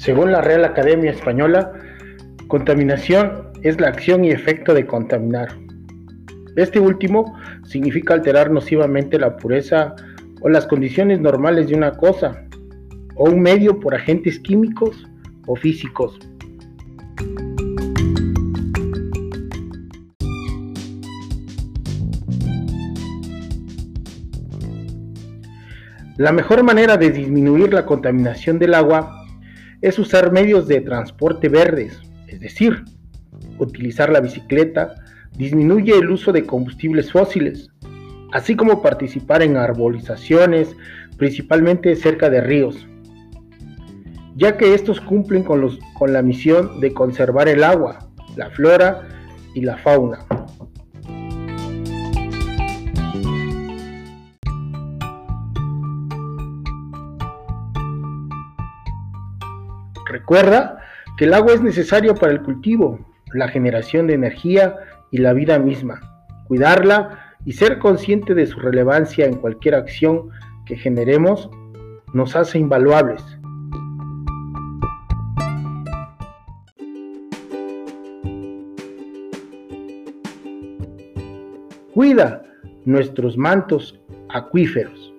Según la Real Academia Española, contaminación es la acción y efecto de contaminar. Este último significa alterar nocivamente la pureza o las condiciones normales de una cosa o un medio por agentes químicos o físicos. La mejor manera de disminuir la contaminación del agua es usar medios de transporte verdes, es decir, utilizar la bicicleta disminuye el uso de combustibles fósiles, así como participar en arbolizaciones, principalmente cerca de ríos, ya que estos cumplen con, con la misión de conservar el agua, la flora y la fauna. Recuerda que el agua es necesario para el cultivo, la generación de energía y la vida misma. Cuidarla y ser consciente de su relevancia en cualquier acción que generemos nos hace invaluables. Cuida nuestros mantos acuíferos.